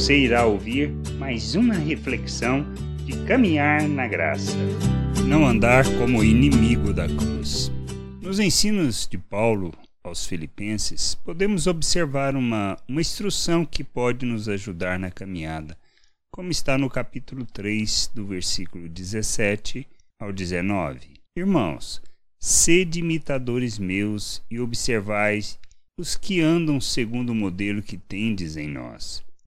Você irá ouvir mais uma reflexão de caminhar na graça. Não andar como inimigo da cruz. Nos ensinos de Paulo aos Filipenses, podemos observar uma, uma instrução que pode nos ajudar na caminhada, como está no capítulo 3, do versículo 17 ao 19. Irmãos, sede imitadores meus e observais os que andam segundo o modelo que tendes em nós.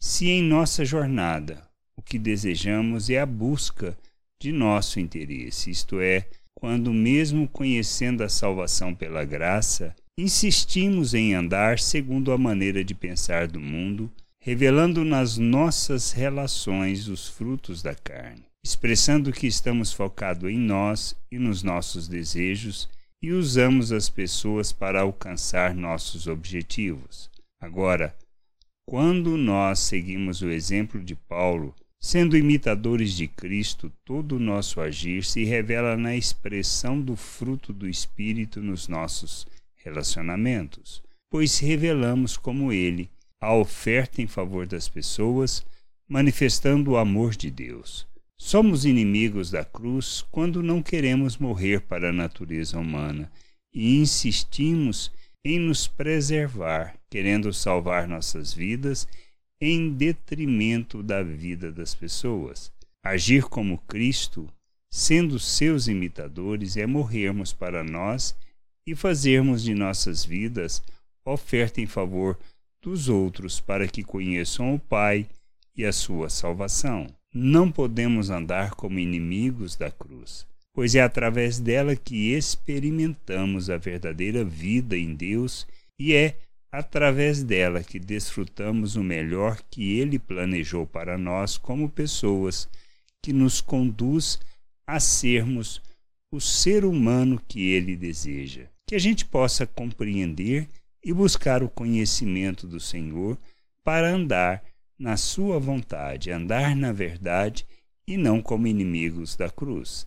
se em nossa jornada o que desejamos é a busca de nosso interesse, isto é, quando, mesmo conhecendo a salvação pela graça, insistimos em andar segundo a maneira de pensar do mundo, revelando nas nossas relações os frutos da carne expressando que estamos focados em nós e nos nossos desejos e usamos as pessoas para alcançar nossos objetivos. Agora, quando nós seguimos o exemplo de Paulo, sendo imitadores de Cristo, todo o nosso agir se revela na expressão do fruto do Espírito nos nossos relacionamentos, pois revelamos como ele a oferta em favor das pessoas, manifestando o amor de Deus. Somos inimigos da cruz quando não queremos morrer para a natureza humana e insistimos em nos preservar, querendo salvar nossas vidas em detrimento da vida das pessoas. Agir como Cristo, sendo seus imitadores, é morrermos para nós e fazermos de nossas vidas oferta em favor dos outros para que conheçam o Pai e a sua salvação. Não podemos andar como inimigos da cruz, pois é através dela que experimentamos a verdadeira vida em Deus e é através dela que desfrutamos o melhor que Ele planejou para nós como pessoas, que nos conduz a sermos o ser humano que Ele deseja. Que a gente possa compreender e buscar o conhecimento do Senhor para andar na sua vontade, andar na verdade e não como inimigos da cruz.